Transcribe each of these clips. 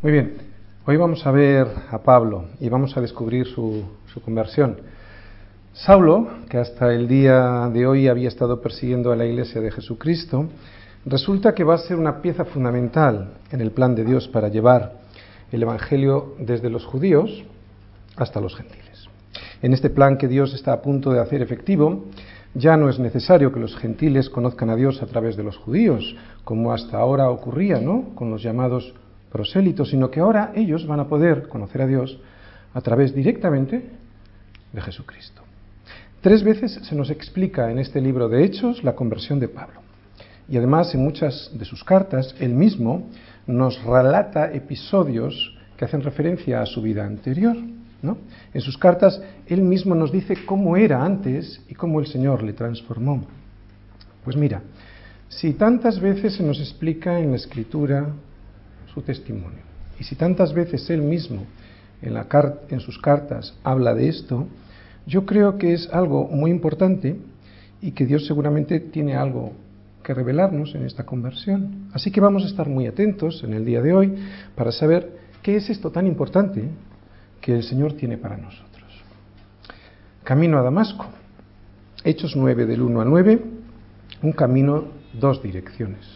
Muy bien, hoy vamos a ver a Pablo y vamos a descubrir su, su, conversión. Saulo, que hasta el día de hoy había estado persiguiendo a la iglesia de Jesucristo, resulta que va a ser una pieza fundamental en el plan de Dios para llevar el Evangelio desde los judíos hasta los gentiles. En este plan que Dios está a punto de hacer efectivo, ya no es necesario que los gentiles conozcan a Dios a través de los judíos, como hasta ahora ocurría, ¿no? Con los llamados prosélitos, sino que ahora ellos van a poder conocer a Dios a través directamente de Jesucristo. Tres veces se nos explica en este libro de Hechos la conversión de Pablo. Y además en muchas de sus cartas, él mismo nos relata episodios que hacen referencia a su vida anterior. ¿no? En sus cartas, él mismo nos dice cómo era antes y cómo el Señor le transformó. Pues mira, si tantas veces se nos explica en la Escritura su testimonio, y si tantas veces él mismo en, la en sus cartas habla de esto, yo creo que es algo muy importante y que Dios seguramente tiene algo que revelarnos en esta conversión. Así que vamos a estar muy atentos en el día de hoy para saber qué es esto tan importante que el Señor tiene para nosotros. Camino a Damasco. Hechos 9 del 1 al 9, un camino, dos direcciones.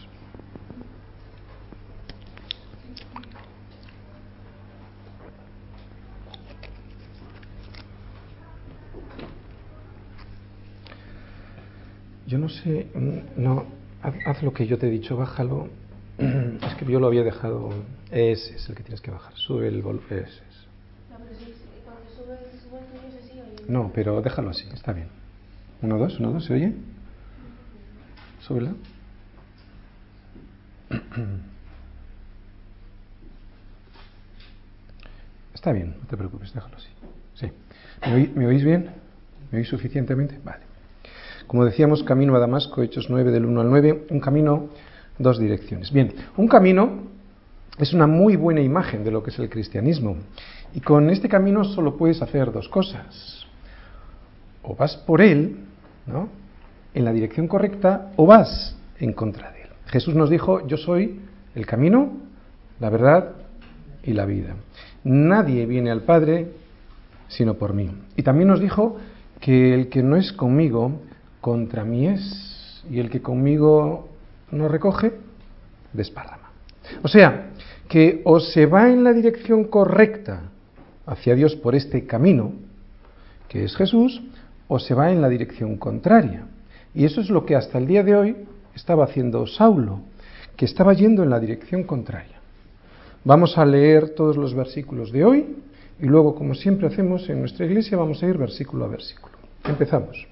Yo no sé, no, haz, lo que yo te he dicho, bájalo. Es que yo lo había dejado. Ese es el que tienes que bajar. Sube el volumen. Ese es. No, pero déjalo así, está bien. Uno, dos, uno, dos, ¿se oye? Súbela. Está bien, no te preocupes, déjalo así. Sí. ¿Me, oís bien? ¿Me oís suficientemente? Vale. Como decíamos, camino a Damasco, Hechos 9 del 1 al 9, un camino, dos direcciones. Bien, un camino es una muy buena imagen de lo que es el cristianismo. Y con este camino solo puedes hacer dos cosas o vas por él, ¿no? En la dirección correcta, o vas en contra de él. Jesús nos dijo, yo soy el camino, la verdad y la vida. Nadie viene al Padre sino por mí. Y también nos dijo que el que no es conmigo, contra mí es, y el que conmigo no recoge, desparrama. O sea, que o se va en la dirección correcta hacia Dios por este camino, que es Jesús, o se va en la dirección contraria. Y eso es lo que hasta el día de hoy estaba haciendo Saulo, que estaba yendo en la dirección contraria. Vamos a leer todos los versículos de hoy y luego, como siempre hacemos en nuestra iglesia, vamos a ir versículo a versículo. Empezamos.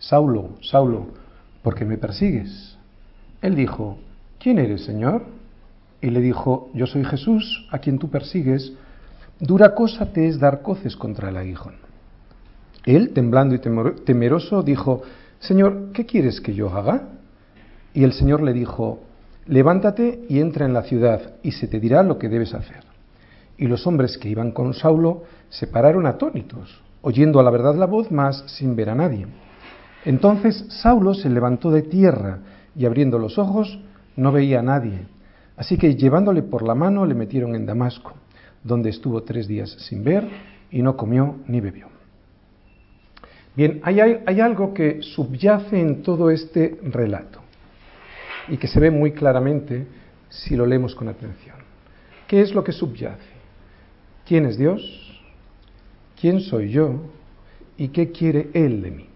Saulo, Saulo, ¿por qué me persigues? Él dijo, ¿quién eres, Señor? Y le dijo, yo soy Jesús, a quien tú persigues, Dura cosa te es dar coces contra el aguijón. Él, temblando y temeroso, dijo, Señor, ¿qué quieres que yo haga? Y el Señor le dijo, Levántate y entra en la ciudad, y se te dirá lo que debes hacer. Y los hombres que iban con Saulo se pararon atónitos, oyendo a la verdad la voz, mas sin ver a nadie. Entonces Saulo se levantó de tierra, y abriendo los ojos, no veía a nadie. Así que llevándole por la mano le metieron en Damasco donde estuvo tres días sin ver y no comió ni bebió. Bien, hay, algo que subyace en todo este relato y que se ve muy claramente si lo leemos con atención. ¿Qué es lo que subyace? ¿Quién es Dios? ¿Quién soy yo? ¿Y qué quiere Él de mí?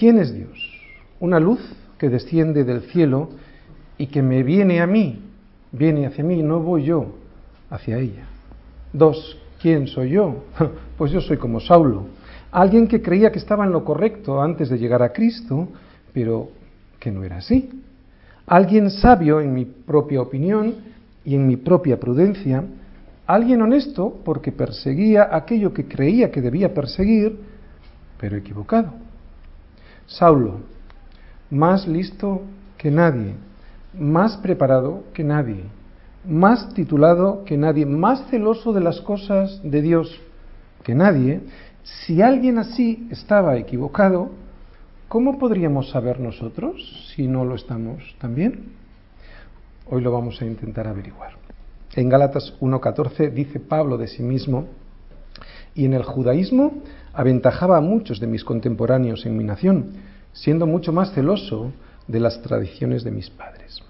¿Quién es Dios? Una luz que desciende del cielo y que me viene a mí, viene hacia mí, no voy yo hacia ella. Dos, ¿quién soy yo? Pues yo soy como Saulo, alguien que creía que estaba en lo correcto antes de llegar a Cristo, pero que no era así. Alguien sabio, en mi propia opinión, y en mi propia prudencia, alguien honesto porque perseguía aquello que creía que debía perseguir, pero equivocado. Saulo, más listo que nadie, más preparado que nadie, más titulado que nadie, más celoso de las cosas de Dios que nadie, si alguien así estaba equivocado, ¿cómo podríamos saber nosotros si no lo estamos también? Hoy lo vamos a intentar averiguar. En Gálatas 1.14 dice Pablo de sí mismo, y en el judaísmo aventajaba a muchos de mis contemporáneos en mi nación, siendo mucho más celoso de las tradiciones de mis padres.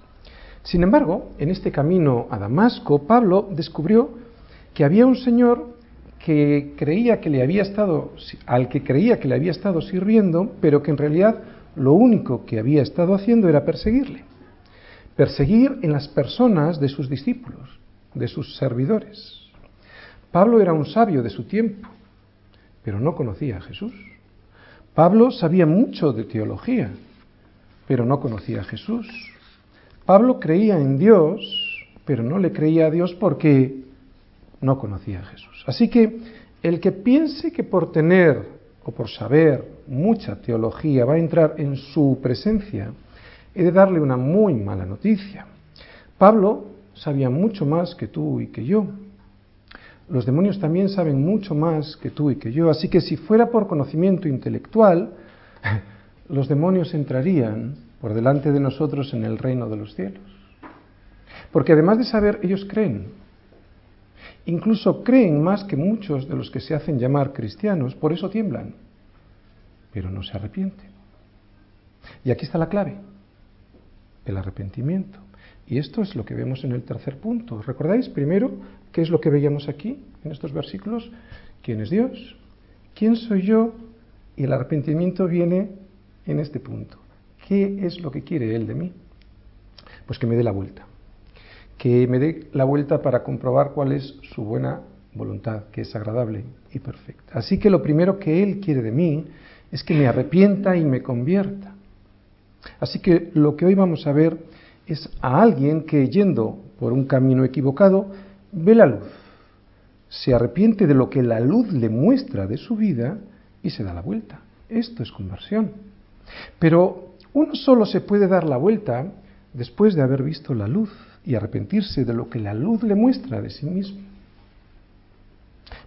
Sin embargo, en este camino a Damasco, Pablo descubrió que había un señor que creía que le había estado, al que creía que le había estado sirviendo, pero que en realidad lo único que había estado haciendo era perseguirle. Perseguir en las personas de sus discípulos, de sus servidores. Pablo era un sabio de su tiempo, pero no conocía a Jesús. Pablo sabía mucho de teología, pero no conocía a Jesús. Pablo creía en Dios, pero no le creía a Dios porque no conocía a Jesús. Así que el que piense que por tener o por saber mucha teología va a entrar en su presencia, he de darle una muy mala noticia. Pablo sabía mucho más que tú y que yo. Los demonios también saben mucho más que tú y que yo. Así que si fuera por conocimiento intelectual, los demonios entrarían por delante de nosotros en el reino de los cielos. Porque además de saber, ellos creen. Incluso creen más que muchos de los que se hacen llamar cristianos, por eso tiemblan, pero no se arrepienten. Y aquí está la clave, el arrepentimiento. Y esto es lo que vemos en el tercer punto. ¿Recordáis primero qué es lo que veíamos aquí en estos versículos? ¿Quién es Dios? ¿Quién soy yo? Y el arrepentimiento viene en este punto. ¿Qué es lo que quiere Él de mí? Pues que me dé la vuelta que me dé la vuelta para comprobar cuál es su buena voluntad, que es agradable y perfecta. Así que lo primero que Él quiere de mí es que me arrepienta y me convierta. Así que lo que hoy vamos a ver a alguien que yendo por un camino equivocado ve la luz, se arrepiente de lo que la luz le muestra de su vida y se da la vuelta. Esto es conversión. Pero uno solo se puede dar la vuelta después de haber visto la luz y arrepentirse de lo que la luz le muestra de sí mismo.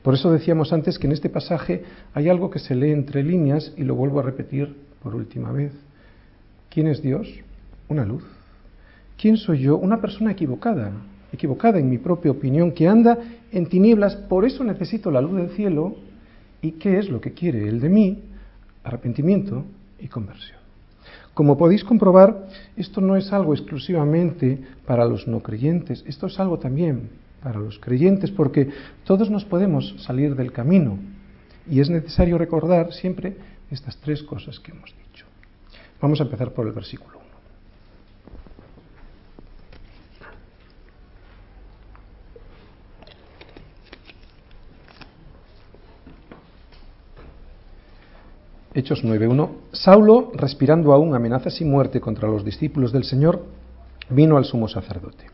Por eso decíamos antes que en este pasaje hay algo que se lee entre líneas y lo vuelvo a repetir por última vez. ¿Quién es Dios? Una luz. ¿Quién soy yo? Una persona equivocada, equivocada en mi propia opinión, que anda en tinieblas, por eso necesito la luz del cielo. ¿Y qué es lo que quiere Él de mí? Arrepentimiento y conversión. Como podéis comprobar, esto no es algo exclusivamente para los no creyentes, esto es algo también para los creyentes, porque todos nos podemos salir del camino y es necesario recordar siempre estas tres cosas que hemos dicho. Vamos a empezar por el versículo Hechos 9.1. Saulo, respirando aún amenazas y muerte contra los discípulos del Señor, vino al sumo sacerdote.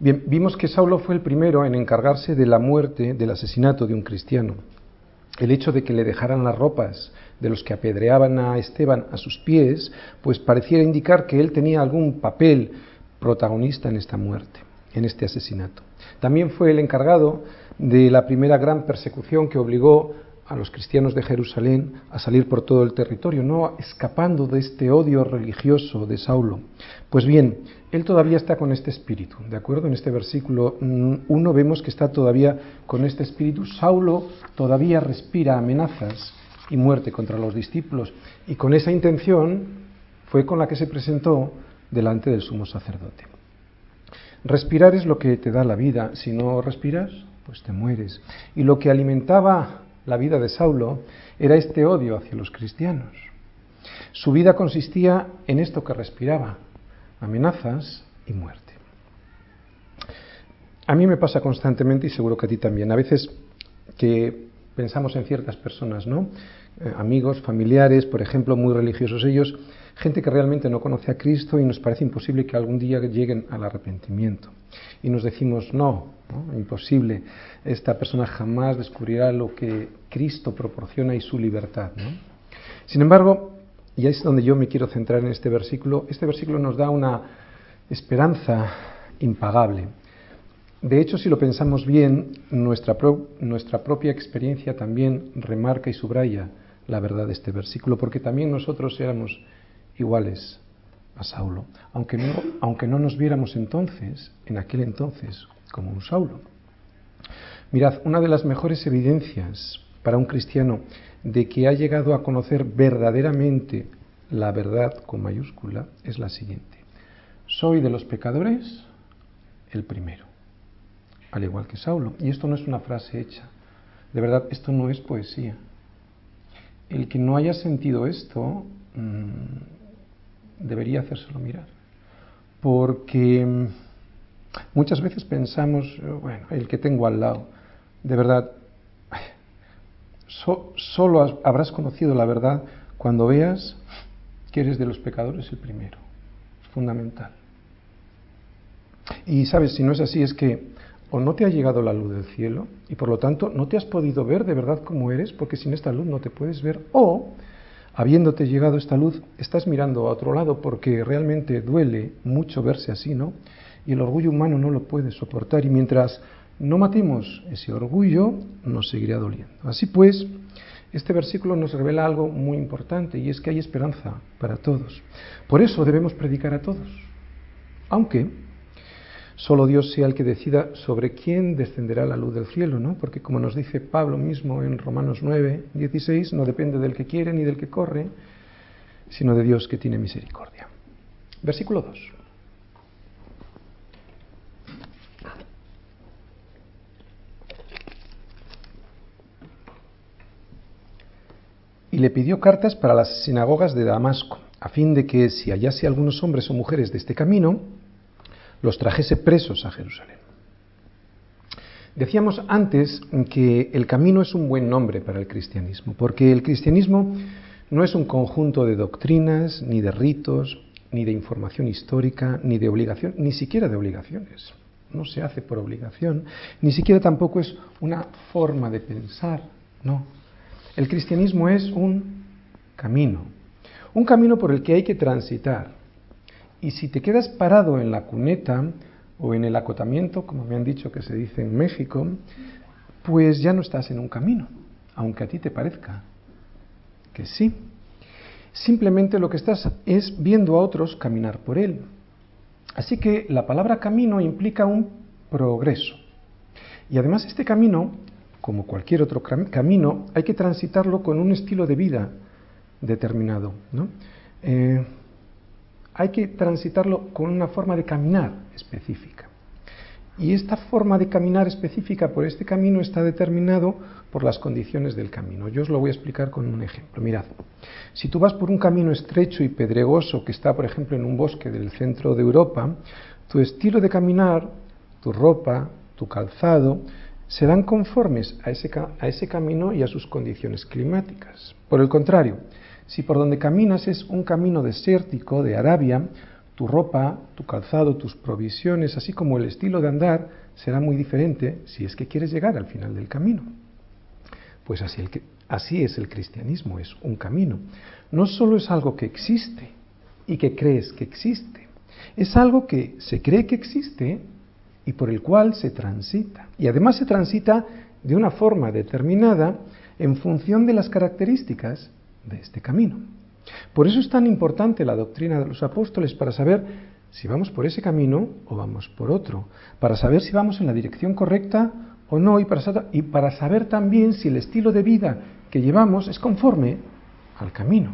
Bien, vimos que Saulo fue el primero en encargarse de la muerte, del asesinato de un cristiano. El hecho de que le dejaran las ropas de los que apedreaban a Esteban a sus pies, pues pareciera indicar que él tenía algún papel protagonista en esta muerte, en este asesinato. También fue el encargado de la primera gran persecución que obligó a los cristianos de Jerusalén a salir por todo el territorio, no escapando de este odio religioso de Saulo. Pues bien, él todavía está con este espíritu, ¿de acuerdo? En este versículo 1 mm, vemos que está todavía con este espíritu. Saulo todavía respira amenazas y muerte contra los discípulos y con esa intención fue con la que se presentó delante del sumo sacerdote. Respirar es lo que te da la vida, si no respiras, pues te mueres. Y lo que alimentaba la vida de Saulo era este odio hacia los cristianos. Su vida consistía en esto que respiraba, amenazas y muerte. A mí me pasa constantemente y seguro que a ti también. A veces que pensamos en ciertas personas, ¿no? Eh, amigos, familiares, por ejemplo, muy religiosos ellos, gente que realmente no conoce a Cristo y nos parece imposible que algún día lleguen al arrepentimiento. Y nos decimos, no, imposible, esta persona jamás descubrirá lo que Cristo proporciona y su libertad. Sin embargo, y es donde yo me quiero centrar en este versículo, este versículo nos da una esperanza impagable. De hecho, si lo pensamos bien, nuestra, propia experiencia también remarca y subraya la verdad de este versículo, porque también nosotros éramos iguales a Saulo, aunque no nos viéramos entonces, en aquel entonces, como un Saulo. Mirad, una de las mejores evidencias para un cristiano de que ha llegado a conocer verdaderamente la verdad con mayúscula es la siguiente. Soy de los pecadores el primero, al igual que Saulo. Y esto no es una frase hecha. De verdad, esto no es poesía. El que no haya sentido esto mm, debería hacérselo mirar. Porque mm, muchas veces pensamos, bueno, el que tengo al lado, de verdad, solo habrás conocido la verdad cuando veas que eres de los pecadores el primero. Es fundamental. Y sabes, si no es así, es que o no te ha llegado la luz del cielo y por lo tanto no te has podido ver de verdad como eres, porque sin esta luz no te puedes ver, o habiéndote llegado esta luz, estás mirando a otro lado porque realmente duele mucho verse así, ¿no? Y el orgullo humano no lo puede soportar y mientras no matemos ese orgullo, nos seguirá doliendo. Así pues, este versículo nos revela algo muy importante y es que hay esperanza para todos. Por eso debemos predicar a todos, aunque solo Dios sea el que decida sobre quién descenderá la luz del cielo, ¿no? Porque como nos dice Pablo mismo en Romanos 9, 16, no depende del que quiere ni del que corre, sino de Dios que tiene misericordia. Versículo 2. Y le pidió cartas para las sinagogas de Damasco, a fin de que si hallase algunos hombres o mujeres de este camino, los trajese presos a Jerusalén. Decíamos antes que el camino es un buen nombre para el cristianismo, porque el cristianismo no es un conjunto de doctrinas, ni de ritos, ni de información histórica, ni de obligación, ni siquiera de obligaciones. No se hace por obligación, ni siquiera tampoco es una forma de pensar, no. El cristianismo es un camino, un camino por el que hay que transitar, y si te quedas parado en la cuneta o en el acotamiento, como me han dicho que se dice en México, pues ya no estás en un camino, aunque a ti te parezca que sí. Simplemente lo que estás es viendo a otros caminar por él. Así que la palabra camino implica un progreso. Y además este camino, como cualquier otro camino, hay que transitarlo con un estilo de vida determinado. ¿no? Eh, hay que transitarlo con una forma de caminar específica. Y esta forma de caminar específica por este camino está determinado por las condiciones del camino. Yo os lo voy a explicar con un ejemplo. Mirad, si tú vas por un camino estrecho y pedregoso que está, por ejemplo, en un bosque del centro de Europa, tu estilo de caminar, tu ropa, tu calzado, serán conformes a ese, a ese camino y a sus condiciones climáticas. Por el contrario, si por donde caminas es un camino desértico de Arabia, tu ropa, tu calzado, tus provisiones, así como el estilo de andar, será muy diferente si es que quieres llegar al final del camino. Pues así, es el cristianismo, es un camino. No solo es algo que existe y que crees que existe, es algo que se cree que existe y por el cual se transita. Y además se transita de una forma determinada en función de las características de este camino. Por eso es tan importante la doctrina de los apóstoles para saber si vamos por ese camino o vamos por otro, para saber si vamos en la dirección correcta o no y para, saber también si el estilo de vida que llevamos es conforme al camino.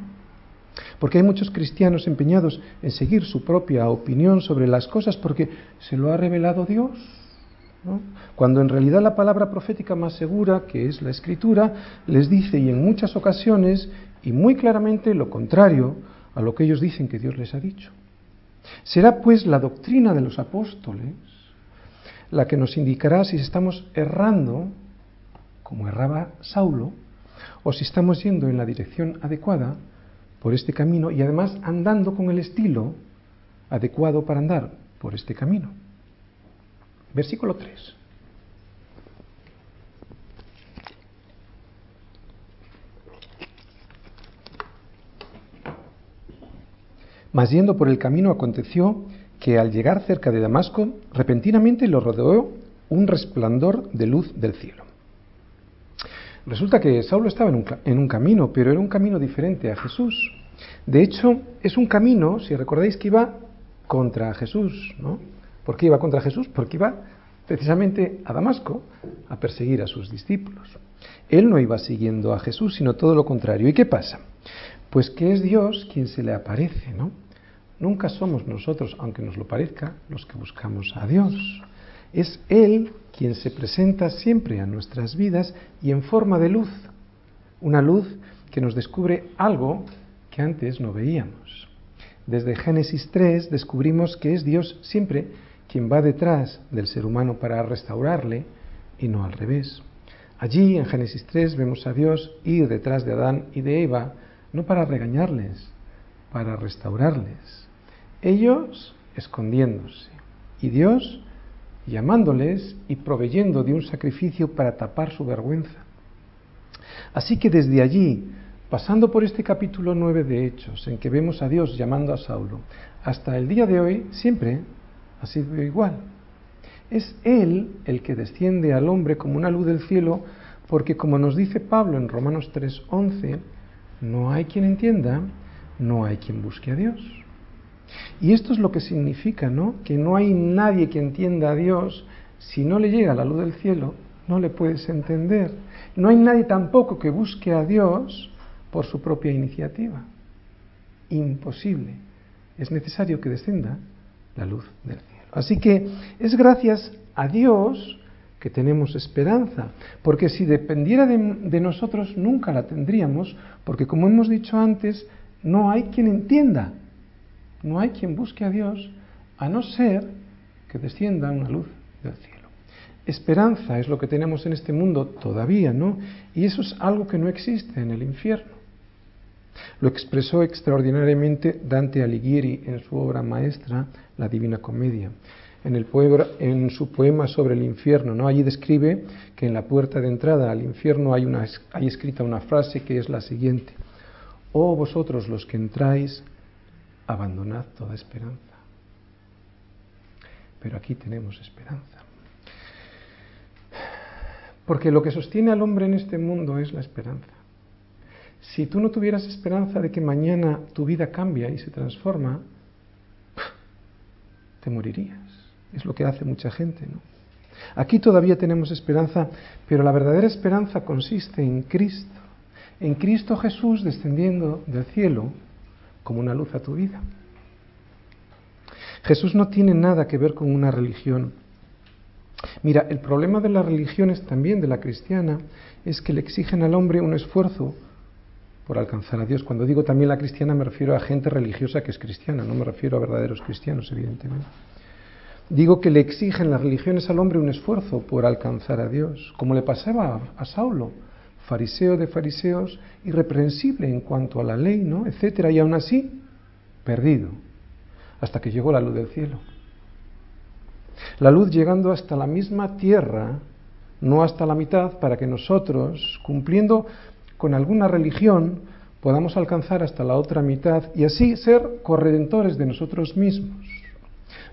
Porque hay muchos cristianos empeñados en seguir su propia opinión sobre las cosas porque se lo ha revelado Dios cuando en realidad la palabra profética más segura, que es la escritura, les dice y en muchas ocasiones y muy claramente lo contrario a lo que ellos dicen que Dios les ha dicho. Será pues la doctrina de los apóstoles la que nos indicará si estamos errando como erraba Saulo, o si estamos yendo en la dirección adecuada por este camino y además andando con el estilo adecuado para andar por este camino. Versículo 3. Mas yendo por el camino aconteció que al llegar cerca de Damasco, repentinamente lo rodeó un resplandor de luz del cielo. Resulta que Saulo estaba en un, en un, camino, pero era un camino diferente a Jesús. De hecho, es un camino, si recordáis, que iba contra Jesús, ¿no? ¿Por qué iba contra Jesús? Porque iba precisamente a Damasco a perseguir a sus discípulos. Él no iba siguiendo a Jesús, sino todo lo contrario. ¿Y qué pasa? Pues que es Dios quien se le aparece, ¿no? Nunca somos nosotros, aunque nos lo parezca, los que buscamos a Dios. Es Él quien se presenta siempre a nuestras vidas y en forma de luz, una luz que nos descubre algo que antes no veíamos. Desde Génesis 3 descubrimos que es Dios siempre quien va detrás del ser humano para restaurarle y no al revés. Allí en Génesis 3 vemos a Dios ir detrás de Adán y de Eva, no para regañarles, para restaurarles. Ellos escondiéndose y Dios llamándoles y proveyendo de un sacrificio para tapar su vergüenza. Así que desde allí, pasando por este capítulo 9 de Hechos, en que vemos a Dios llamando a Saulo, hasta el día de hoy, siempre ha sido igual. Es Él el que desciende al hombre como una luz del cielo, porque como nos dice Pablo en Romanos 3:11, no hay quien entienda, no hay quien busque a Dios. Y esto es lo que significa, ¿no? Que no hay nadie que entienda a Dios. Si no le llega la luz del cielo, no le puedes entender. No hay nadie tampoco que busque a Dios por su propia iniciativa. Imposible. Es necesario que descienda la luz del cielo. Así que es gracias a Dios que tenemos esperanza, porque si dependiera de, nosotros nunca la tendríamos, porque como hemos dicho antes, no hay quien entienda no hay quien busque a Dios a no ser que descienda una luz del cielo. Esperanza es lo que tenemos en este mundo todavía, ¿no? Y eso es algo que no existe en el infierno. Lo expresó extraordinariamente Dante Alighieri en su obra maestra, La Divina Comedia. En, el en su poema sobre el infierno, ¿no? Allí describe que en la puerta de entrada al infierno hay, una, hay escrita una frase que es la siguiente. Oh vosotros los que entráis abandonad toda esperanza. Pero aquí tenemos esperanza. Porque lo que sostiene al hombre en este mundo es la esperanza. Si tú no tuvieras esperanza de que mañana tu vida cambia y se transforma, te morirías. Es lo que hace mucha gente, ¿no? Aquí todavía tenemos esperanza, pero la verdadera esperanza consiste en Cristo, en Cristo Jesús descendiendo del cielo como una luz a tu vida. Jesús no tiene nada que ver con una religión. Mira, el problema de las religiones también de la cristiana es que le exigen al hombre un esfuerzo por alcanzar a Dios. Cuando digo también la cristiana me refiero a gente religiosa que es cristiana, no me refiero a verdaderos cristianos, evidentemente. Digo que le exigen las religiones al hombre un esfuerzo por alcanzar a Dios, como le pasaba a Saulo fariseo de fariseos, irreprensible en cuanto a la ley, ¿no? etcétera, y aún así perdido, hasta que llegó la luz del cielo. La luz llegando hasta la misma tierra, no hasta la mitad, para que nosotros, cumpliendo con alguna religión, podamos alcanzar hasta la otra mitad y así ser corredentores de nosotros mismos.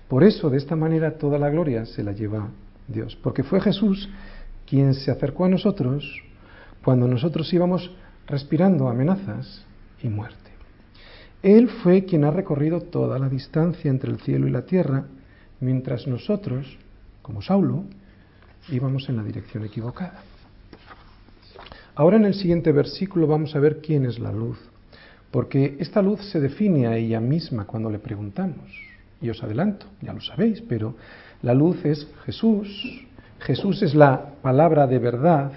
Por eso, de esta manera, toda la gloria se la lleva Dios, porque fue Jesús quien se acercó a nosotros cuando nosotros íbamos respirando amenazas y muerte. Él fue quien ha recorrido toda la distancia entre el cielo y la tierra, mientras nosotros, como Saulo, íbamos en la dirección equivocada. Ahora en el siguiente versículo vamos a ver quién es la luz, porque esta luz se define a ella misma cuando le preguntamos. Y os adelanto, ya lo sabéis, pero la luz es Jesús. Jesús es la palabra de verdad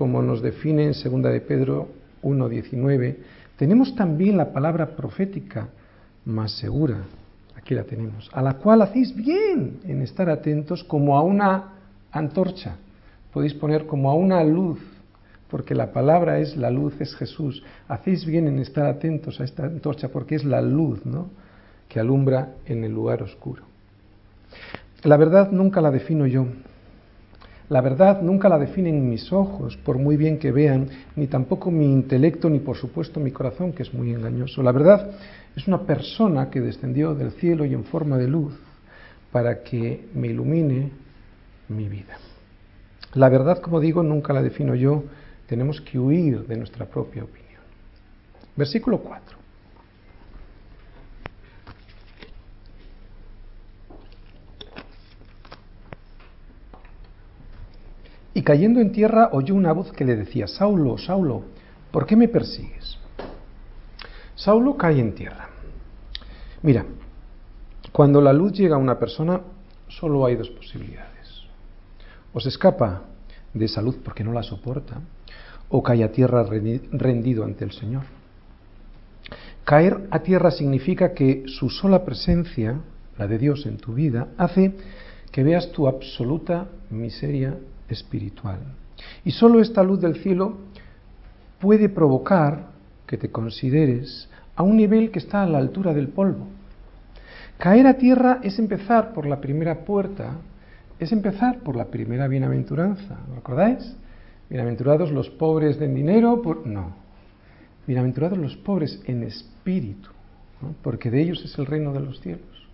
como nos define en 2 de Pedro 1.19, tenemos también la palabra profética más segura, aquí la tenemos, a la cual hacéis bien en estar atentos como a una antorcha podéis poner como a una luz, porque la palabra es la luz, es Jesús. Hacéis bien en estar atentos a esta antorcha, porque es la luz, ¿no? Que alumbra en el lugar oscuro. La verdad nunca la defino yo. La verdad nunca la definen mis ojos, por muy bien que vean, ni tampoco mi intelecto, ni por supuesto mi corazón, que es muy engañoso. La verdad es una persona que descendió del cielo y en forma de luz para que me ilumine mi vida. La verdad, como digo, nunca la defino yo, tenemos que huir de nuestra propia opinión. Versículo 4. Y cayendo en tierra oyó una voz que le decía, Saulo, Saulo, ¿por qué me persigues? Saulo cae en tierra. Mira, cuando la luz llega a una persona, solo hay dos posibilidades. O se escapa de esa luz porque no la soporta, o cae a tierra rendido ante el Señor. Caer a tierra significa que su sola presencia, la de Dios en tu vida, hace que veas tu absoluta miseria espiritual. Y solo esta luz del cielo puede provocar que te consideres a un nivel que está a la altura del polvo. Caer a tierra es empezar por la primera puerta, es empezar por la primera bienaventuranza. ¿Lo recordáis? Bienaventurados los pobres en dinero, por... no. Bienaventurados los pobres en espíritu, porque de ellos es el reino de los cielos.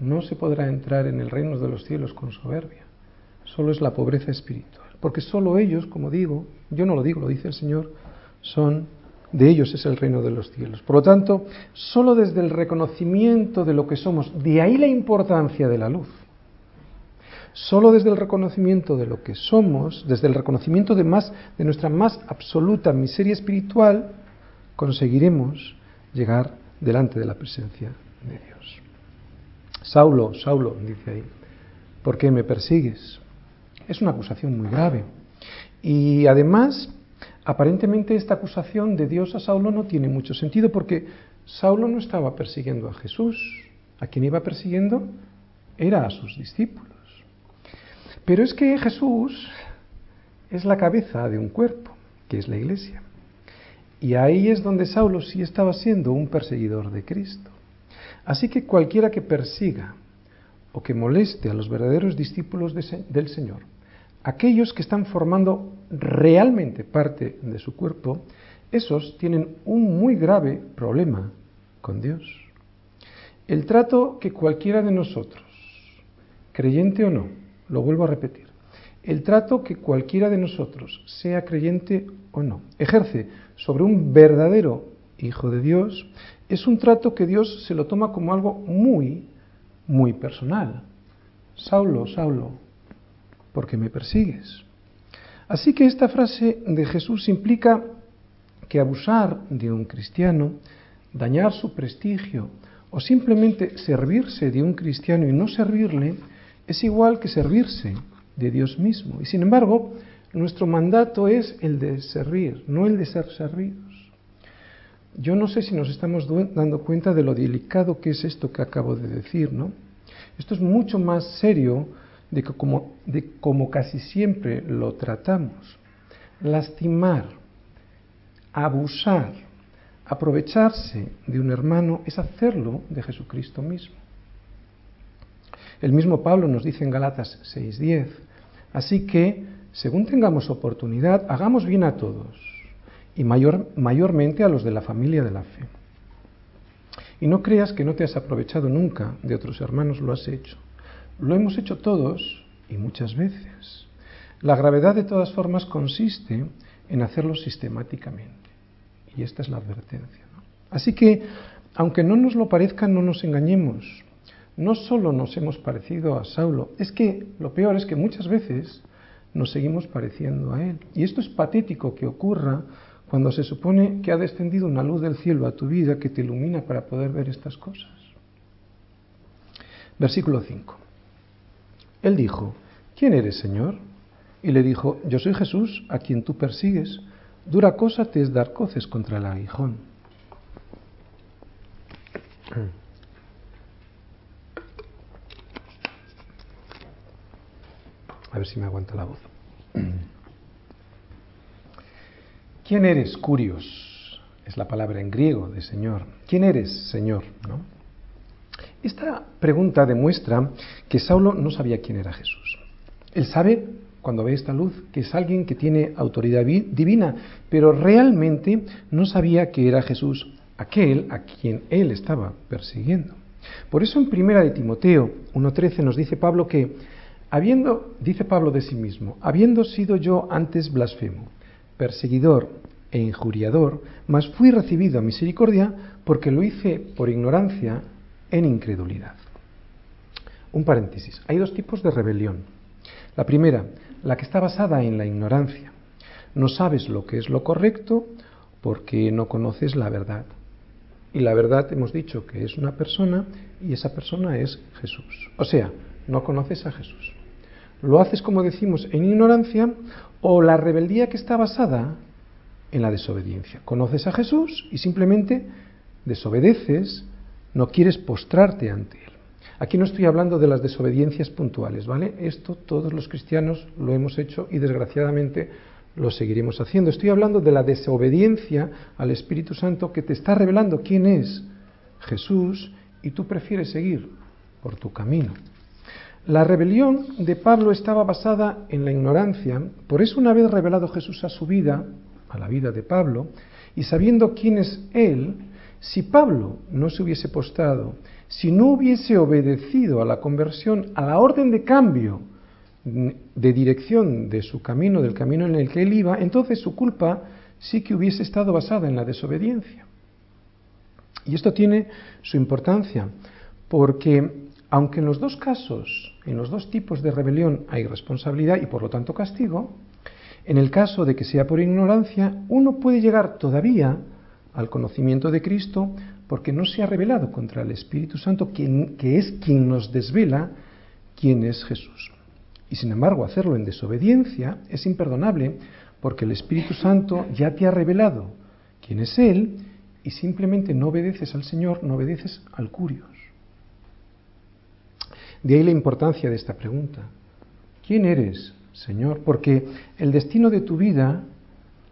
No se podrá entrar en el reino de los cielos con soberbia solo es la pobreza espiritual. Porque solo ellos, como digo, yo no lo digo, lo dice el Señor, son, de ellos es el reino de los cielos. Por lo tanto, solo desde el reconocimiento de lo que somos, de ahí la importancia de la luz. Solo desde el reconocimiento de lo que somos, desde el reconocimiento de, más, de nuestra más absoluta miseria espiritual, conseguiremos llegar delante de la presencia de Dios. Saulo, Saulo, dice ahí, ¿por qué me persigues? Es una acusación muy grave. Y además, aparentemente esta acusación de Dios a Saulo no tiene mucho sentido porque Saulo no estaba persiguiendo a Jesús. A quien iba persiguiendo era a sus discípulos. Pero es que Jesús es la cabeza de un cuerpo, que es la iglesia. Y ahí es donde Saulo sí estaba siendo un perseguidor de Cristo. Así que cualquiera que persiga o que moleste a los verdaderos discípulos del Señor aquellos que están formando realmente parte de su cuerpo, esos tienen un muy grave problema con Dios. El trato que cualquiera de nosotros, creyente o no, lo vuelvo a repetir, el trato que cualquiera de nosotros, sea creyente o no, ejerce sobre un verdadero hijo de Dios, es un trato que Dios se lo toma como algo muy, muy personal. Saulo, Saulo, porque me persigues. Así que esta frase de Jesús implica que abusar de un cristiano, dañar su prestigio o simplemente servirse de un cristiano y no servirle es igual que servirse de Dios mismo. Y sin embargo, nuestro mandato es el de servir, no el de ser servidos. Yo no sé si nos estamos dando cuenta de lo delicado que es esto que acabo de decir, ¿no? Esto es mucho más serio de, que como, de como casi siempre lo tratamos. Lastimar, abusar, aprovecharse de un hermano es hacerlo de Jesucristo mismo. El mismo Pablo nos dice en Galatas 6:10, así que, según tengamos oportunidad, hagamos bien a todos, y mayor, mayormente a los de la familia de la fe. Y no creas que no te has aprovechado nunca de otros hermanos, lo has hecho. Lo hemos hecho todos y muchas veces. La gravedad de todas formas consiste en hacerlo sistemáticamente. Y esta es la advertencia. Así que, aunque no nos lo parezca, no nos engañemos. No solo nos hemos parecido a Saulo, es que lo peor es que muchas veces nos seguimos pareciendo a él. Y esto es patético que ocurra cuando se supone que ha descendido una luz del cielo a tu vida que te ilumina para poder ver estas cosas. Versículo 5. Él dijo, ¿quién eres, Señor? Y le dijo, yo soy Jesús, a quien tú persigues. Dura cosa te es dar coces contra el aguijón. A ver si me aguanta la voz. ¿Quién eres, Curios? Es la palabra en griego de Señor. ¿Quién eres, Señor? ¿No? Esta pregunta demuestra que Saulo no sabía quién era Jesús. Él sabe, cuando ve esta luz, que es alguien que tiene autoridad divina, pero realmente no sabía que era Jesús, aquel a quien él estaba persiguiendo. Por eso en primera de Timoteo 1.13 nos dice Pablo que, habiendo, dice Pablo de sí mismo, habiendo sido yo antes blasfemo, perseguidor e injuriador, mas fui recibido a misericordia porque lo hice por ignorancia en incredulidad. Un paréntesis. Hay dos tipos de rebelión. La primera, la que está basada en la ignorancia. No sabes lo que es lo correcto porque no conoces la verdad. Y la verdad hemos dicho que es una persona y esa persona es Jesús. O sea, no conoces a Jesús. Lo haces, como decimos, en ignorancia o la rebeldía que está basada en la desobediencia. Conoces a Jesús y simplemente desobedeces no quieres postrarte ante Él. Aquí no estoy hablando de las desobediencias puntuales, ¿vale? Esto todos los cristianos lo hemos hecho y desgraciadamente lo seguiremos haciendo. Estoy hablando de la desobediencia al Espíritu Santo que te está revelando quién es Jesús y tú prefieres seguir por tu camino. La rebelión de Pablo estaba basada en la ignorancia, por eso una vez revelado Jesús a su vida, a la vida de Pablo, y sabiendo quién es Él, si Pablo no se hubiese postrado, si no hubiese obedecido a la conversión, a la orden de cambio de dirección de su camino, del camino en el que él iba, entonces su culpa sí que hubiese estado basada en la desobediencia. Y esto tiene su importancia, porque aunque en los dos casos, en los dos tipos de rebelión hay responsabilidad y por lo tanto castigo, en el caso de que sea por ignorancia, uno puede llegar todavía al conocimiento de Cristo porque no se ha revelado contra el Espíritu Santo, que es quien nos desvela quién es Jesús. Y sin embargo, hacerlo en desobediencia es imperdonable porque el Espíritu Santo ya te ha revelado quién es Él y simplemente no obedeces al Señor, no obedeces al curios. De ahí la importancia de esta pregunta. ¿Quién eres, Señor? Porque el destino de tu vida,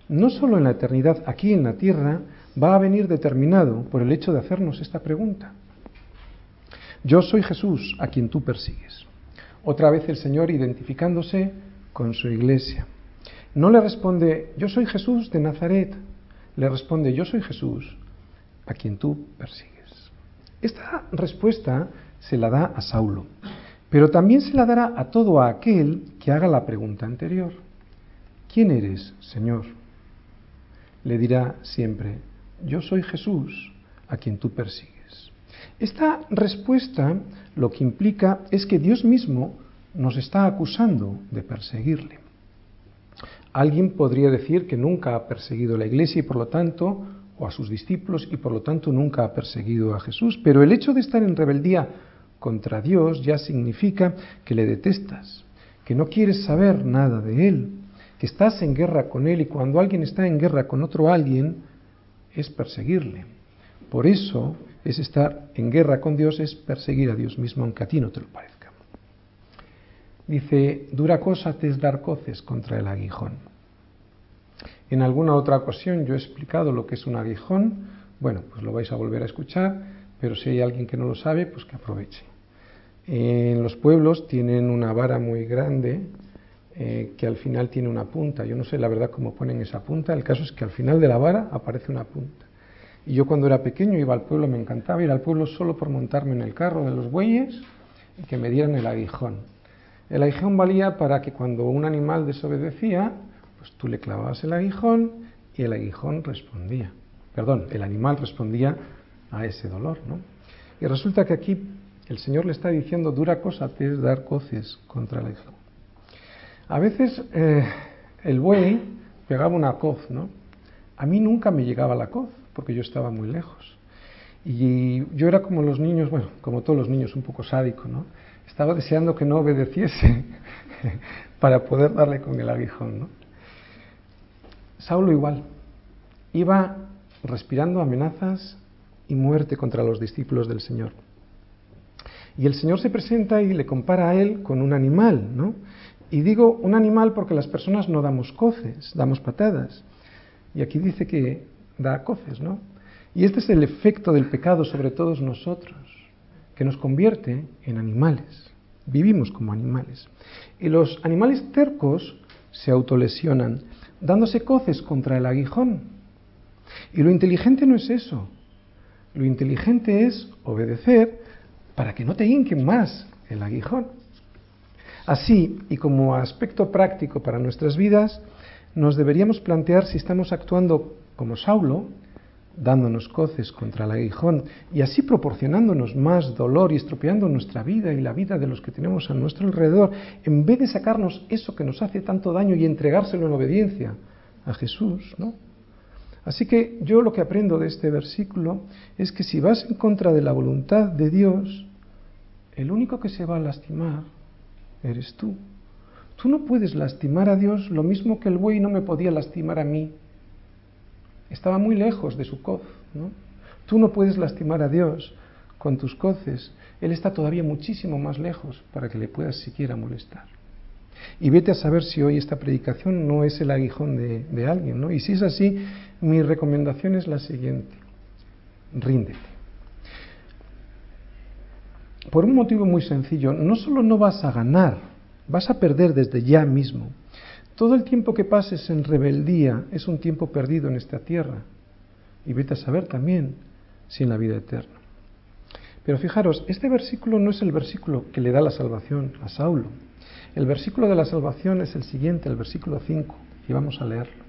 no solo en la eternidad aquí en la tierra, va a venir determinado por el hecho de hacernos esta pregunta. Yo soy Jesús a quien tú persigues. Otra vez el Señor identificándose con su iglesia. No le responde, yo soy Jesús de Nazaret. Le responde, yo soy Jesús a quien tú persigues. Esta respuesta se la da a Saulo, pero también se la dará a todo aquel que haga la pregunta anterior. ¿Quién eres, Señor? Le dirá siempre, yo soy Jesús a quien tú persigues. Esta respuesta lo que implica es que Dios mismo nos está acusando de perseguirle. Alguien podría decir que nunca ha perseguido a la iglesia y por lo tanto, o a sus discípulos y por lo tanto nunca ha perseguido a Jesús, pero el hecho de estar en rebeldía contra Dios ya significa que le detestas, que no quieres saber nada de Él, que estás en guerra con Él y cuando alguien está en guerra con otro alguien, es perseguirle. Por eso es estar en guerra con Dios, es perseguir a Dios mismo, aunque a ti no te lo parezca. Dice, dura cosa te es dar coces contra el aguijón. En alguna otra ocasión yo he explicado lo que es un aguijón, bueno, pues lo vais a volver a escuchar, pero si hay alguien que no lo sabe, pues que aproveche. En los pueblos tienen una vara muy grande eh, que al final tiene una punta. Yo no sé la verdad cómo ponen esa punta. El caso es que al final de la vara aparece una punta. Y yo cuando era pequeño iba al pueblo, me encantaba ir al pueblo solo por montarme en el carro de los bueyes y que me dieran el aguijón. El aguijón valía para que cuando un animal desobedecía, pues tú le clavabas el aguijón y el aguijón respondía. Perdón, el animal respondía a ese dolor, ¿no? Y resulta que aquí el Señor le está diciendo, dura cosa te es dar coces contra el aguijón. A veces eh, el buey pegaba una coz, ¿no? A mí nunca me llegaba la coz, porque yo estaba muy lejos. Y yo era como los niños, bueno, como todos los niños, un poco sádico, ¿no? Estaba deseando que no obedeciese para poder darle con el aguijón, ¿no? Saulo igual. Iba respirando amenazas y muerte contra los discípulos del Señor. Y el Señor se presenta y le compara a él con un animal, ¿no? Y digo un animal porque las personas no damos coces, damos patadas. Y aquí dice que da coces, ¿no? Y este es el efecto del pecado sobre todos nosotros, que nos convierte en animales. Vivimos como animales. Y los animales tercos se autolesionan, dándose coces contra el aguijón. Y lo inteligente no es eso. Lo inteligente es obedecer para que no te hinquen más el aguijón. Así, y como aspecto práctico para nuestras vidas, nos deberíamos plantear si estamos actuando como Saulo, dándonos coces contra el aguijón y así proporcionándonos más dolor y estropeando nuestra vida y la vida de los que tenemos a nuestro alrededor, en vez de sacarnos eso que nos hace tanto daño y entregárselo en obediencia a Jesús, ¿no? Así que yo lo que aprendo de este versículo es que si vas en contra de la voluntad de Dios, el único que se va a lastimar eres tú. Tú no puedes lastimar a Dios lo mismo que el buey no me podía lastimar a mí. Estaba muy lejos de su coz. ¿no? Tú no puedes lastimar a Dios con tus coces. Él está todavía muchísimo más lejos para que le puedas siquiera molestar. Y vete a saber si hoy esta predicación no es el aguijón de, de alguien, ¿no? Y si es así, mi recomendación es la siguiente. Ríndete. Por un motivo muy sencillo, no solo no vas a ganar, vas a perder desde ya mismo. Todo el tiempo que pases en rebeldía es un tiempo perdido en esta tierra. Y vete a saber también sin la vida eterna. Pero fijaros, este versículo no es el versículo que le da la salvación a Saulo. El versículo de la salvación es el siguiente, el versículo 5, y vamos a leerlo.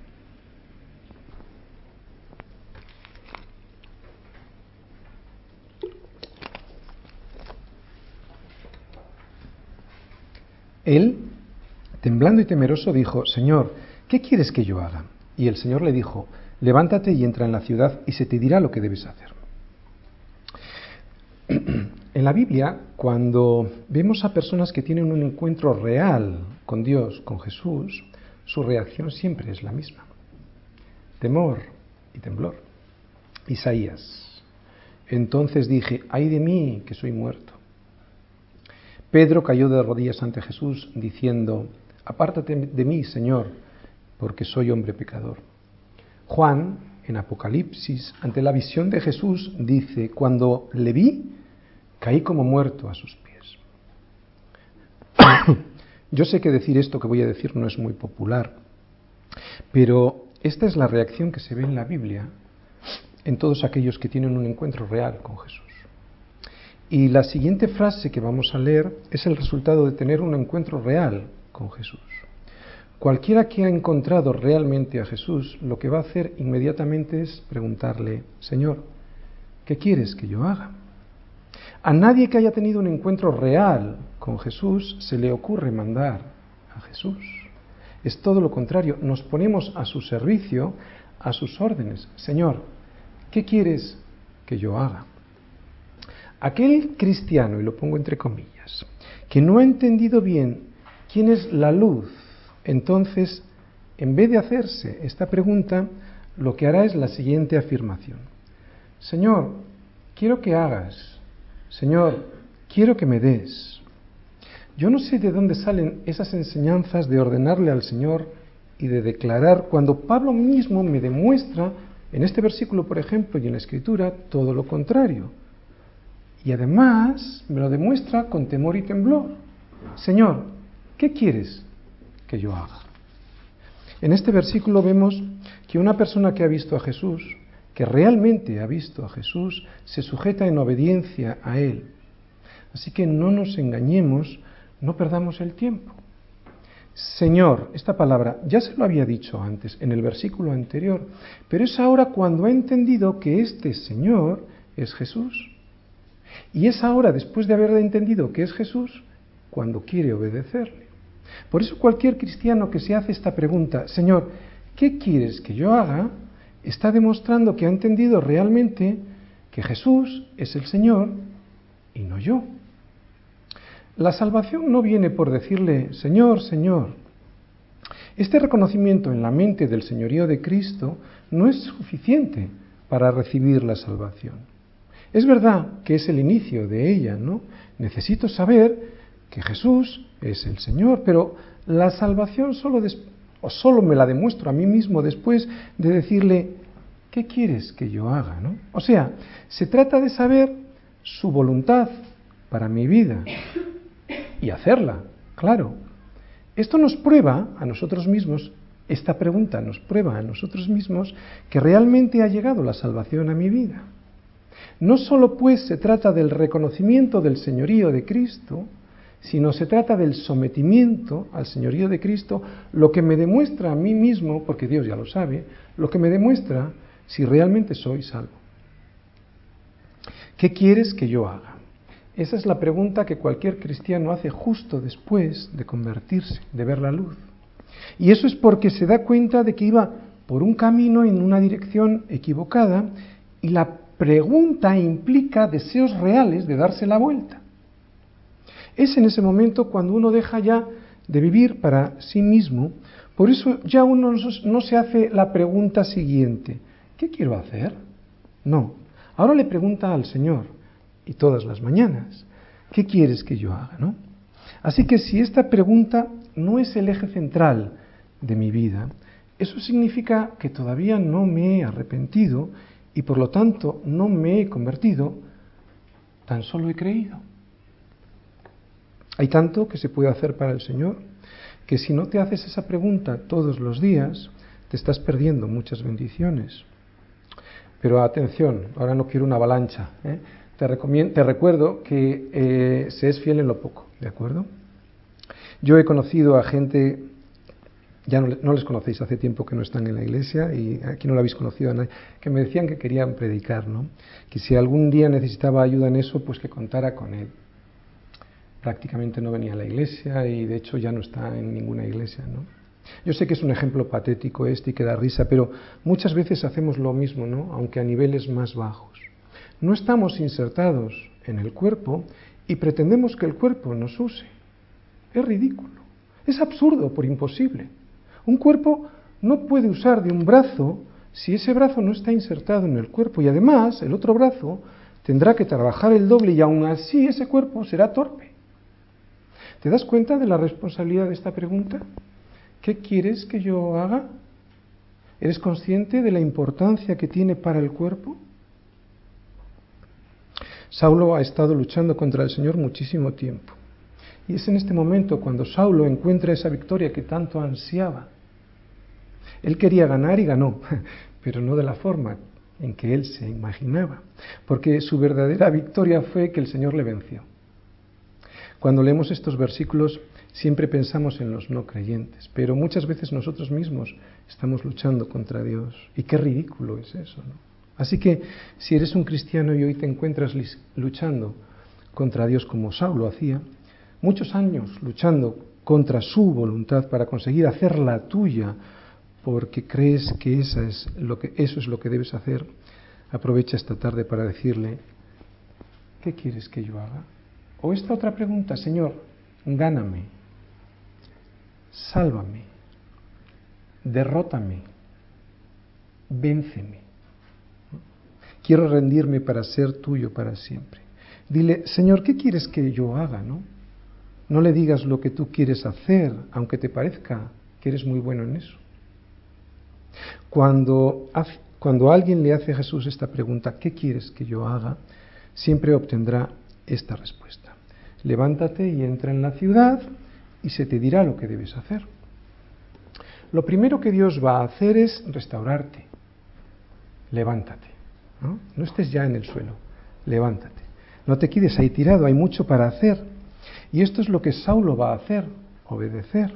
Él, temblando y temeroso, dijo, Señor, ¿qué quieres que yo haga? Y el Señor le dijo, levántate y entra en la ciudad y se te dirá lo que debes hacer. En la Biblia, cuando vemos a personas que tienen un encuentro real con Dios, con Jesús, su reacción siempre es la misma. Temor y temblor. Isaías. Entonces dije, ay de mí que soy muerto Pedro cayó de rodillas ante Jesús diciendo, Apártate de mí, Señor, porque soy hombre pecador. Juan, en Apocalipsis, ante la visión de Jesús, dice, Cuando le vi, caí como muerto a sus pies. Yo sé que decir esto que voy a decir no es muy popular, pero esta es la reacción que se ve en la Biblia en todos aquellos que tienen un encuentro real con Jesús. Y la siguiente frase que vamos a leer es el resultado de tener un encuentro real con Jesús. Cualquiera que ha encontrado realmente a Jesús, lo que va a hacer inmediatamente es preguntarle, Señor, ¿qué quieres que yo haga? A nadie que haya tenido un encuentro real con Jesús se le ocurre mandar a Jesús. Es todo lo contrario, nos ponemos a su servicio, a sus órdenes. Señor, ¿qué quieres que yo haga? Aquel cristiano, y lo pongo entre comillas, que no ha entendido bien quién es la luz, entonces, en vez de hacerse esta pregunta, lo que hará es la siguiente afirmación. Señor, quiero que hagas. Señor, quiero que me des. Yo no sé de dónde salen esas enseñanzas de ordenarle al Señor y de declarar cuando Pablo mismo me demuestra, en este versículo por ejemplo y en la escritura, todo lo contrario. Y además me lo demuestra con temor y temblor. Señor, ¿qué quieres que yo haga? En este versículo vemos que una persona que ha visto a Jesús, que realmente ha visto a Jesús, se sujeta en obediencia a Él. Así que no nos engañemos, no perdamos el tiempo. Señor, esta palabra ya se lo había dicho antes en el versículo anterior, pero es ahora cuando ha entendido que este Señor es Jesús. Y es ahora, después de haber entendido que es Jesús, cuando quiere obedecerle. Por eso cualquier cristiano que se hace esta pregunta, Señor, ¿qué quieres que yo haga? está demostrando que ha entendido realmente que Jesús es el Señor y no yo. La salvación no viene por decirle, Señor, Señor. Este reconocimiento en la mente del señorío de Cristo no es suficiente para recibir la salvación. Es verdad que es el inicio de ella, ¿no? Necesito saber que Jesús es el Señor, pero la salvación solo o solo me la demuestro a mí mismo después de decirle, ¿qué quieres que yo haga? ¿no? O sea, se trata de saber su voluntad para mi vida y hacerla, claro. Esto nos prueba a nosotros mismos, esta pregunta nos prueba a nosotros mismos que realmente ha llegado la salvación a mi vida. No solo pues se trata del reconocimiento del señorío de Cristo, sino se trata del sometimiento al señorío de Cristo, lo que me demuestra a mí mismo, porque Dios ya lo sabe, lo que me demuestra si realmente soy salvo. ¿Qué quieres que yo haga? Esa es la pregunta que cualquier cristiano hace justo después de convertirse, de ver la luz. Y eso es porque se da cuenta de que iba por un camino en una dirección equivocada y la pregunta implica deseos reales de darse la vuelta. Es en ese momento cuando uno deja ya de vivir para sí mismo, por eso ya uno no se hace la pregunta siguiente, ¿qué quiero hacer? No, ahora le pregunta al Señor, y todas las mañanas, ¿qué quieres que yo haga? ¿no? Así que si esta pregunta no es el eje central de mi vida, eso significa que todavía no me he arrepentido y por lo tanto no me he convertido, tan solo he creído. Hay tanto que se puede hacer para el Señor que si no te haces esa pregunta todos los días, te estás perdiendo muchas bendiciones. Pero atención, ahora no quiero una avalancha. ¿eh? Te, te, recuerdo que eh, se es fiel en lo poco, ¿de acuerdo? Yo he conocido a gente, ya no, no, les conocéis, hace tiempo que no están en la iglesia y aquí no lo habéis conocido a nadie, que me decían que querían predicar, ¿no? Que si algún día necesitaba ayuda en eso, pues que contara con él prácticamente no venía a la iglesia y de hecho ya no está en ninguna iglesia. ¿no? Yo sé que es un ejemplo patético este y que da risa, pero muchas veces hacemos lo mismo, ¿no? aunque a niveles más bajos. No estamos insertados en el cuerpo y pretendemos que el cuerpo nos use. Es ridículo, es absurdo por imposible. Un cuerpo no puede usar de un brazo si ese brazo no está insertado en el cuerpo y además el otro brazo tendrá que trabajar el doble y aún así ese cuerpo será torpe. ¿Te das cuenta de la responsabilidad de esta pregunta? ¿Qué quieres que yo haga? ¿Eres consciente de la importancia que tiene para el cuerpo? Saulo ha estado luchando contra el Señor muchísimo tiempo. Y es en este momento cuando Saulo encuentra esa victoria que tanto ansiaba. Él quería ganar y ganó, pero no de la forma en que él se imaginaba, porque su verdadera victoria fue que el Señor le venció. Cuando leemos estos versículos siempre pensamos en los no creyentes, pero muchas veces nosotros mismos estamos luchando contra Dios. Y qué ridículo es eso. Así que si eres un cristiano y hoy te encuentras luchando contra Dios como Saulo hacía, muchos años luchando contra su voluntad para conseguir hacer la tuya, porque crees que, es lo que eso es lo que debes hacer, aprovecha esta tarde para decirle, ¿qué quieres que yo haga? O esta otra pregunta, Señor, gáname, sálvame, derrótame, vénceme. Quiero rendirme para ser tuyo para siempre. Dile, Señor, ¿qué quieres que yo haga? No, no le digas lo que tú quieres hacer, aunque te parezca que eres muy bueno en eso. Cuando, cuando alguien le hace a Jesús esta pregunta, ¿qué quieres que yo haga? Siempre obtendrá esta respuesta levántate y entra en la ciudad y se te dirá lo que debes hacer. Lo primero que Dios va a hacer es restaurarte. Levántate. ¿no? no estés ya en el suelo. Levántate. No te quedes ahí tirado, hay mucho para hacer. Y esto es lo que Saulo va a hacer, obedecer.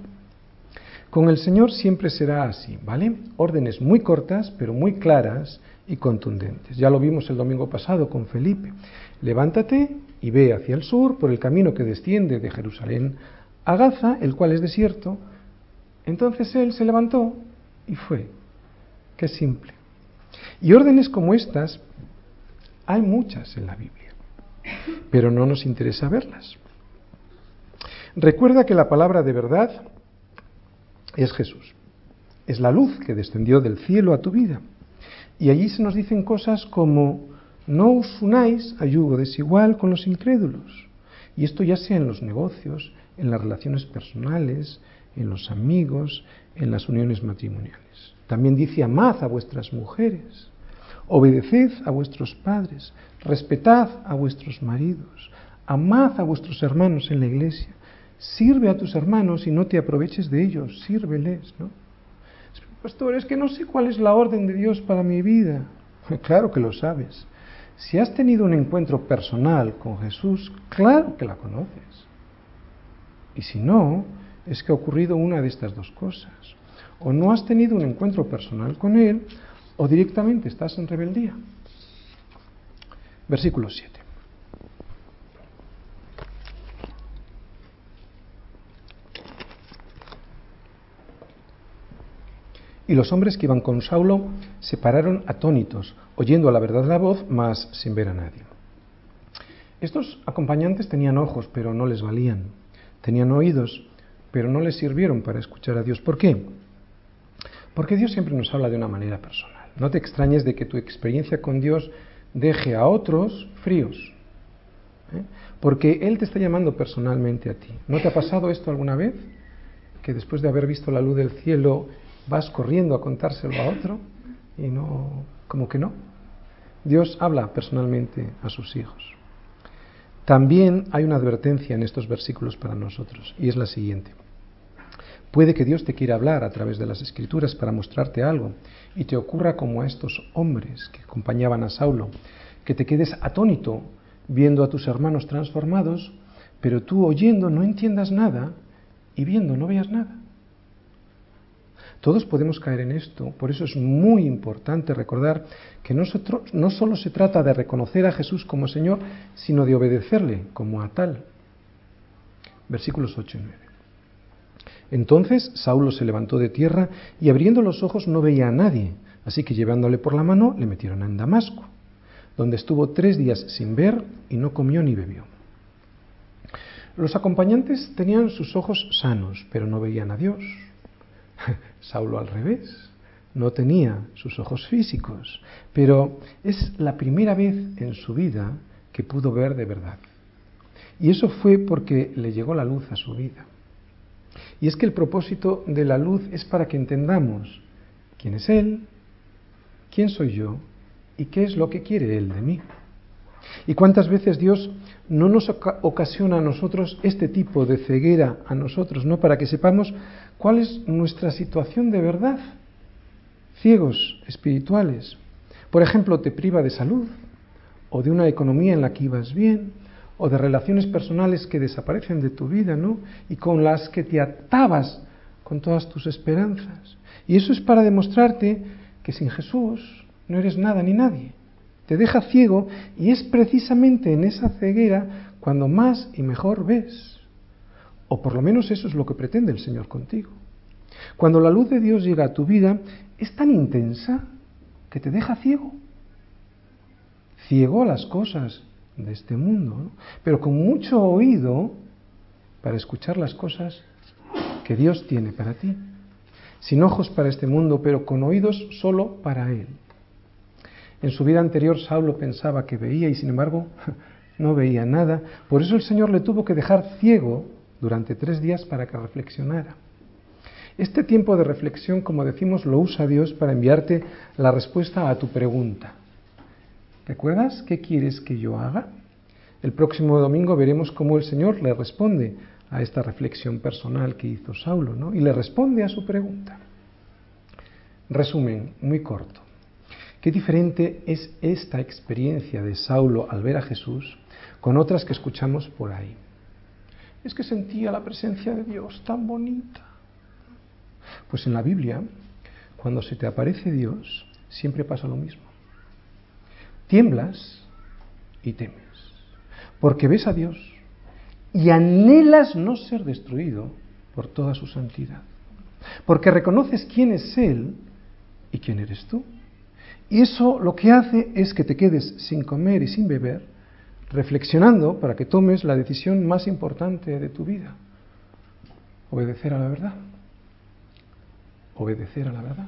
Con el Señor siempre será así, ¿vale? Órdenes muy cortas, pero muy claras y contundentes. Ya lo vimos el domingo pasado con Felipe. Levántate y ve hacia el sur por el camino que desciende de Jerusalén a Gaza, el cual es desierto. Entonces él se levantó y fue. Qué simple. Y órdenes como estas hay muchas en la Biblia, pero no nos interesa verlas. Recuerda que la palabra de verdad es Jesús. Es la luz que descendió del cielo a tu vida. Y allí se nos dicen cosas como no os unáis a yugo desigual con los incrédulos. Y esto ya sea en los negocios, en las relaciones personales, en los amigos, en las uniones matrimoniales. También dice, amad a vuestras mujeres, obedeced a vuestros padres, respetad a vuestros maridos, amad a vuestros hermanos en la iglesia, sirve a tus hermanos y no te aproveches de ellos, sírveles, ¿no? Pastor, es que no sé cuál es la orden de Dios para mi vida. Claro que lo sabes. Si has tenido un encuentro personal con Jesús, claro que la conoces. Y si no, es que ha ocurrido una de estas dos cosas. O no has tenido un encuentro personal con Él, o directamente estás en rebeldía. Versículo 7. Y los hombres que iban con Saulo se pararon atónitos, oyendo a la verdad la voz, mas sin ver a nadie. Estos acompañantes tenían ojos, pero no les valían. Tenían oídos, pero no les sirvieron para escuchar a Dios. ¿Por qué? Porque Dios siempre nos habla de una manera personal. No te extrañes de que tu experiencia con Dios deje a otros fríos. ¿eh? Porque Él te está llamando personalmente a ti. ¿No te ha pasado esto alguna vez? Que después de haber visto la luz del cielo vas corriendo a contárselo a otro y no, como que no. Dios habla personalmente a sus hijos. También hay una advertencia en estos versículos para nosotros y es la siguiente. Puede que Dios te quiera hablar a través de las escrituras para mostrarte algo y te ocurra como a estos hombres que acompañaban a Saulo, que te quedes atónito viendo a tus hermanos transformados, pero tú oyendo no entiendas nada y viendo no veas nada. Todos podemos caer en esto, por eso es muy importante recordar que no solo se trata de reconocer a Jesús como Señor, sino de obedecerle como a tal. Versículos 8 y 9. Entonces Saulo se levantó de tierra y abriendo los ojos no veía a nadie, así que llevándole por la mano le metieron en Damasco, donde estuvo tres días sin ver y no comió ni bebió. Los acompañantes tenían sus ojos sanos, pero no veían a Dios. Saulo al revés, no tenía sus ojos físicos, pero es la primera vez en su vida que pudo ver de verdad. Y eso fue porque le llegó la luz a su vida. Y es que el propósito de la luz es para que entendamos quién es Él, quién soy yo y qué es lo que quiere Él de mí. ¿Y cuántas veces Dios no nos ocasiona a nosotros este tipo de ceguera a nosotros, no para que sepamos cuál es nuestra situación de verdad? Ciegos espirituales. Por ejemplo, te priva de salud o de una economía en la que ibas bien o de relaciones personales que desaparecen de tu vida, ¿no? Y con las que te atabas con todas tus esperanzas. Y eso es para demostrarte que sin Jesús no eres nada ni nadie te deja ciego y es precisamente en esa ceguera cuando más y mejor ves. O por lo menos eso es lo que pretende el Señor contigo. Cuando la luz de Dios llega a tu vida, es tan intensa que te deja ciego. Ciego a las cosas de este mundo, pero con mucho oído para escuchar las cosas que Dios tiene para ti. Sin ojos para este mundo, pero con oídos solo para Él. En su vida anterior Saulo pensaba que veía y sin embargo no veía nada. Por eso el Señor le tuvo que dejar ciego durante tres días para que reflexionara. Este tiempo de reflexión, como decimos, lo usa Dios para enviarte la respuesta a tu pregunta. ¿Recuerdas qué quieres que yo haga? El próximo domingo veremos cómo el Señor le responde a esta reflexión personal que hizo Saulo, ¿no? Y le responde a su pregunta. Resumen muy corto. Qué diferente es esta experiencia de Saulo al ver a Jesús con otras que escuchamos por ahí. Es que sentía la presencia de Dios tan bonita. Pues en la Biblia, cuando se te aparece Dios, siempre pasa lo mismo. Tiemblas y temes, porque ves a Dios y anhelas no ser destruido por toda su santidad, porque reconoces quién es Él y quién eres tú. Y eso lo que hace es que te quedes sin comer y sin beber, reflexionando para que tomes la decisión más importante de tu vida. Obedecer a la verdad. Obedecer a la verdad.